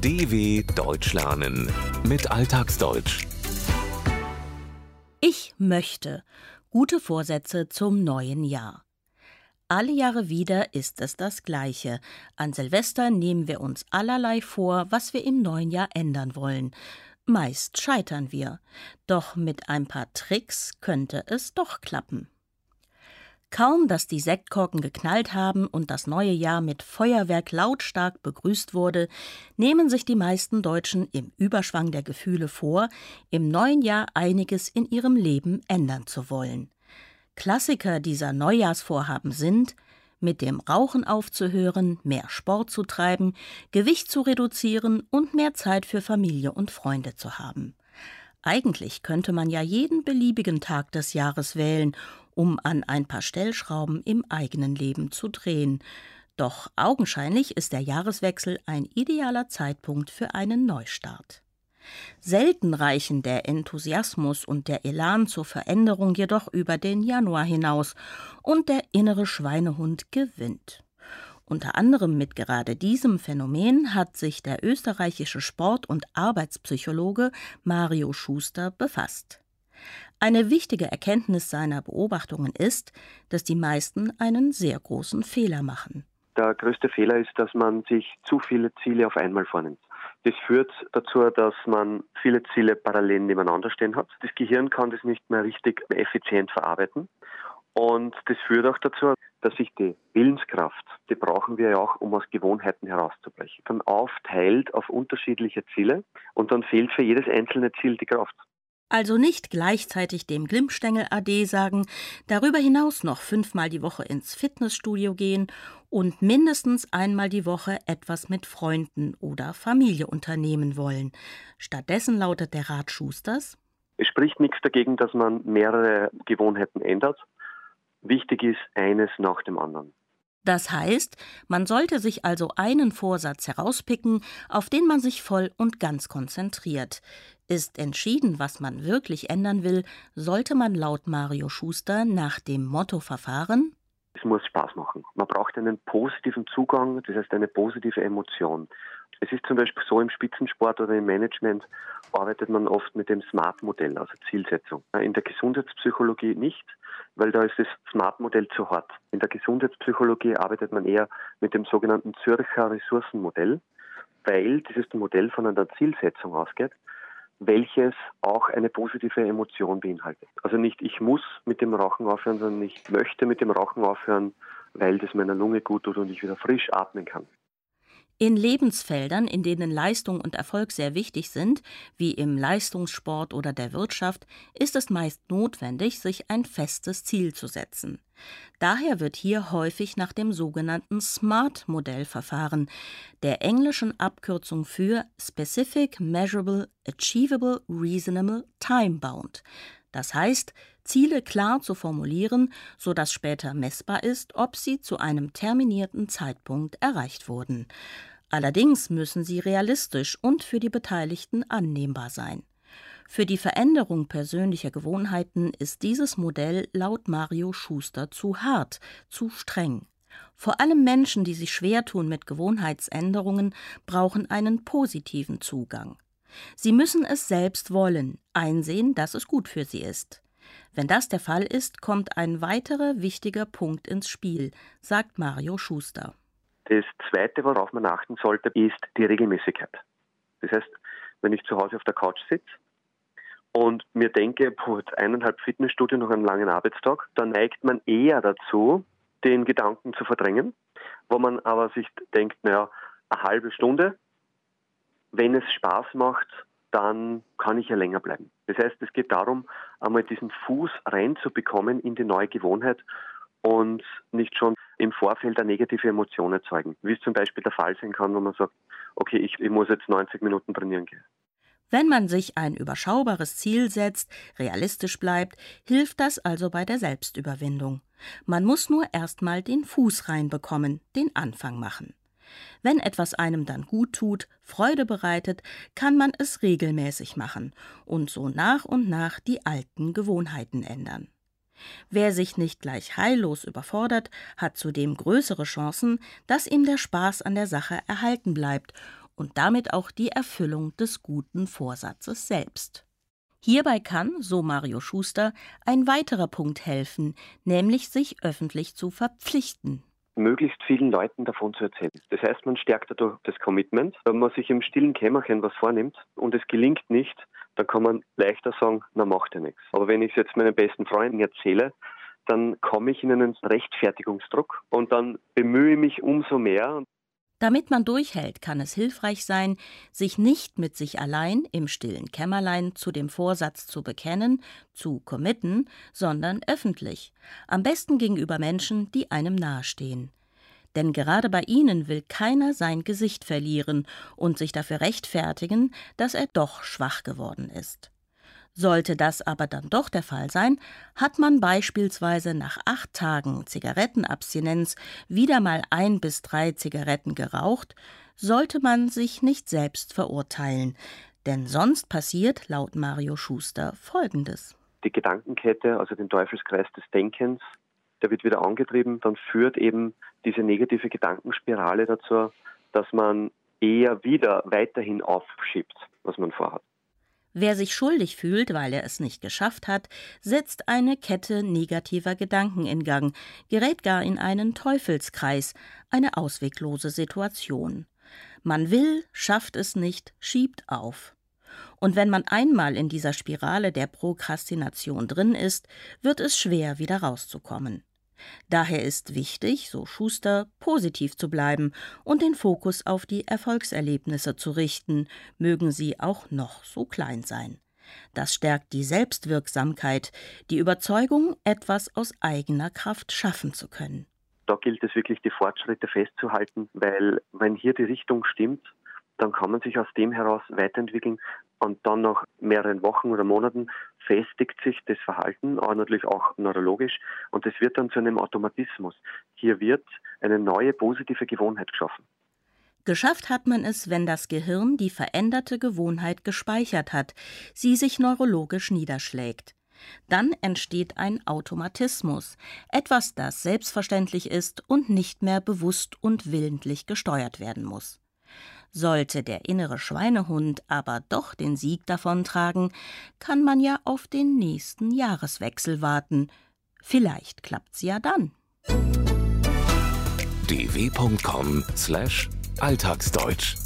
DW Deutsch lernen mit Alltagsdeutsch. Ich möchte gute Vorsätze zum neuen Jahr. Alle Jahre wieder ist es das Gleiche. An Silvester nehmen wir uns allerlei vor, was wir im neuen Jahr ändern wollen. Meist scheitern wir. Doch mit ein paar Tricks könnte es doch klappen. Kaum, dass die Sektkorken geknallt haben und das neue Jahr mit Feuerwerk lautstark begrüßt wurde, nehmen sich die meisten Deutschen im Überschwang der Gefühle vor, im neuen Jahr einiges in ihrem Leben ändern zu wollen. Klassiker dieser Neujahrsvorhaben sind mit dem Rauchen aufzuhören, mehr Sport zu treiben, Gewicht zu reduzieren und mehr Zeit für Familie und Freunde zu haben. Eigentlich könnte man ja jeden beliebigen Tag des Jahres wählen um an ein paar Stellschrauben im eigenen Leben zu drehen. Doch augenscheinlich ist der Jahreswechsel ein idealer Zeitpunkt für einen Neustart. Selten reichen der Enthusiasmus und der Elan zur Veränderung jedoch über den Januar hinaus, und der innere Schweinehund gewinnt. Unter anderem mit gerade diesem Phänomen hat sich der österreichische Sport- und Arbeitspsychologe Mario Schuster befasst. Eine wichtige Erkenntnis seiner Beobachtungen ist, dass die meisten einen sehr großen Fehler machen. Der größte Fehler ist, dass man sich zu viele Ziele auf einmal vornimmt. Das führt dazu, dass man viele Ziele parallel nebeneinander stehen hat. Das Gehirn kann das nicht mehr richtig effizient verarbeiten. Und das führt auch dazu, dass sich die Willenskraft, die brauchen wir ja auch, um aus Gewohnheiten herauszubrechen, dann aufteilt auf unterschiedliche Ziele und dann fehlt für jedes einzelne Ziel die Kraft. Also nicht gleichzeitig dem Glimmstängel Ade sagen, darüber hinaus noch fünfmal die Woche ins Fitnessstudio gehen und mindestens einmal die Woche etwas mit Freunden oder Familie unternehmen wollen. Stattdessen lautet der Rat Schusters Es spricht nichts dagegen, dass man mehrere Gewohnheiten ändert. Wichtig ist eines nach dem anderen. Das heißt, man sollte sich also einen Vorsatz herauspicken, auf den man sich voll und ganz konzentriert. Ist entschieden, was man wirklich ändern will, sollte man laut Mario Schuster nach dem Motto verfahren? Es muss Spaß machen. Man braucht einen positiven Zugang, das heißt eine positive Emotion. Es ist zum Beispiel so im Spitzensport oder im Management arbeitet man oft mit dem SMART-Modell, also Zielsetzung. In der Gesundheitspsychologie nicht, weil da ist das SMART-Modell zu hart. In der Gesundheitspsychologie arbeitet man eher mit dem sogenannten Zürcher Ressourcenmodell, weil dieses Modell von einer Zielsetzung ausgeht welches auch eine positive Emotion beinhaltet. Also nicht ich muss mit dem Rauchen aufhören, sondern ich möchte mit dem Rauchen aufhören, weil das meiner Lunge gut tut und ich wieder frisch atmen kann. In Lebensfeldern, in denen Leistung und Erfolg sehr wichtig sind, wie im Leistungssport oder der Wirtschaft, ist es meist notwendig, sich ein festes Ziel zu setzen. Daher wird hier häufig nach dem sogenannten SMART-Modell verfahren, der englischen Abkürzung für Specific, Measurable, Achievable, Reasonable, Time-Bound. Das heißt, Ziele klar zu formulieren, sodass später messbar ist, ob sie zu einem terminierten Zeitpunkt erreicht wurden. Allerdings müssen sie realistisch und für die Beteiligten annehmbar sein. Für die Veränderung persönlicher Gewohnheiten ist dieses Modell laut Mario Schuster zu hart, zu streng. Vor allem Menschen, die sich schwer tun mit Gewohnheitsänderungen, brauchen einen positiven Zugang. Sie müssen es selbst wollen, einsehen, dass es gut für sie ist. Wenn das der Fall ist, kommt ein weiterer wichtiger Punkt ins Spiel, sagt Mario Schuster. Das Zweite, worauf man achten sollte, ist die Regelmäßigkeit. Das heißt, wenn ich zu Hause auf der Couch sitze und mir denke, puh, eineinhalb Fitnessstudio nach einem langen Arbeitstag, dann neigt man eher dazu, den Gedanken zu verdrängen, wo man aber sich denkt, naja, eine halbe Stunde, wenn es Spaß macht, dann kann ich ja länger bleiben. Das heißt, es geht darum, einmal diesen Fuß reinzubekommen in die neue Gewohnheit und nicht schon im Vorfeld eine negative Emotion erzeugen. Wie es zum Beispiel der Fall sein kann, wenn man sagt, okay, ich, ich muss jetzt 90 Minuten trainieren gehen. Wenn man sich ein überschaubares Ziel setzt, realistisch bleibt, hilft das also bei der Selbstüberwindung. Man muss nur erstmal den Fuß reinbekommen, den Anfang machen. Wenn etwas einem dann gut tut, Freude bereitet, kann man es regelmäßig machen und so nach und nach die alten Gewohnheiten ändern. Wer sich nicht gleich heillos überfordert, hat zudem größere Chancen, dass ihm der Spaß an der Sache erhalten bleibt und damit auch die Erfüllung des guten Vorsatzes selbst. Hierbei kann, so Mario Schuster, ein weiterer Punkt helfen, nämlich sich öffentlich zu verpflichten. Möglichst vielen Leuten davon zu erzählen. Das heißt, man stärkt dadurch das Commitment. Wenn man sich im stillen Kämmerchen was vornimmt und es gelingt nicht, dann kann man leichter sagen, na macht ja nichts. Aber wenn ich es jetzt meinen besten Freunden erzähle, dann komme ich in einen Rechtfertigungsdruck und dann bemühe ich mich umso mehr. Damit man durchhält, kann es hilfreich sein, sich nicht mit sich allein im stillen Kämmerlein zu dem Vorsatz zu bekennen, zu committen, sondern öffentlich, am besten gegenüber Menschen, die einem nahestehen. Denn gerade bei ihnen will keiner sein Gesicht verlieren und sich dafür rechtfertigen, dass er doch schwach geworden ist. Sollte das aber dann doch der Fall sein, hat man beispielsweise nach acht Tagen Zigarettenabstinenz wieder mal ein bis drei Zigaretten geraucht, sollte man sich nicht selbst verurteilen, denn sonst passiert laut Mario Schuster Folgendes. Die Gedankenkette, also den Teufelskreis des Denkens, der wird wieder angetrieben, dann führt eben diese negative Gedankenspirale dazu, dass man eher wieder weiterhin aufschiebt, was man vorhat. Wer sich schuldig fühlt, weil er es nicht geschafft hat, setzt eine Kette negativer Gedanken in Gang, gerät gar in einen Teufelskreis, eine ausweglose Situation. Man will, schafft es nicht, schiebt auf. Und wenn man einmal in dieser Spirale der Prokrastination drin ist, wird es schwer, wieder rauszukommen. Daher ist wichtig, so Schuster, positiv zu bleiben und den Fokus auf die Erfolgserlebnisse zu richten, mögen sie auch noch so klein sein. Das stärkt die Selbstwirksamkeit, die Überzeugung, etwas aus eigener Kraft schaffen zu können. Da gilt es wirklich, die Fortschritte festzuhalten, weil wenn hier die Richtung stimmt, dann kann man sich aus dem heraus weiterentwickeln und dann nach mehreren Wochen oder Monaten festigt sich das Verhalten, aber natürlich auch neurologisch und es wird dann zu einem Automatismus. Hier wird eine neue positive Gewohnheit geschaffen. Geschafft hat man es, wenn das Gehirn die veränderte Gewohnheit gespeichert hat, sie sich neurologisch niederschlägt. Dann entsteht ein Automatismus, etwas, das selbstverständlich ist und nicht mehr bewusst und willentlich gesteuert werden muss. Sollte der innere Schweinehund aber doch den Sieg davontragen, kann man ja auf den nächsten Jahreswechsel warten. Vielleicht klappt's ja dann. dw.com/alltagsdeutsch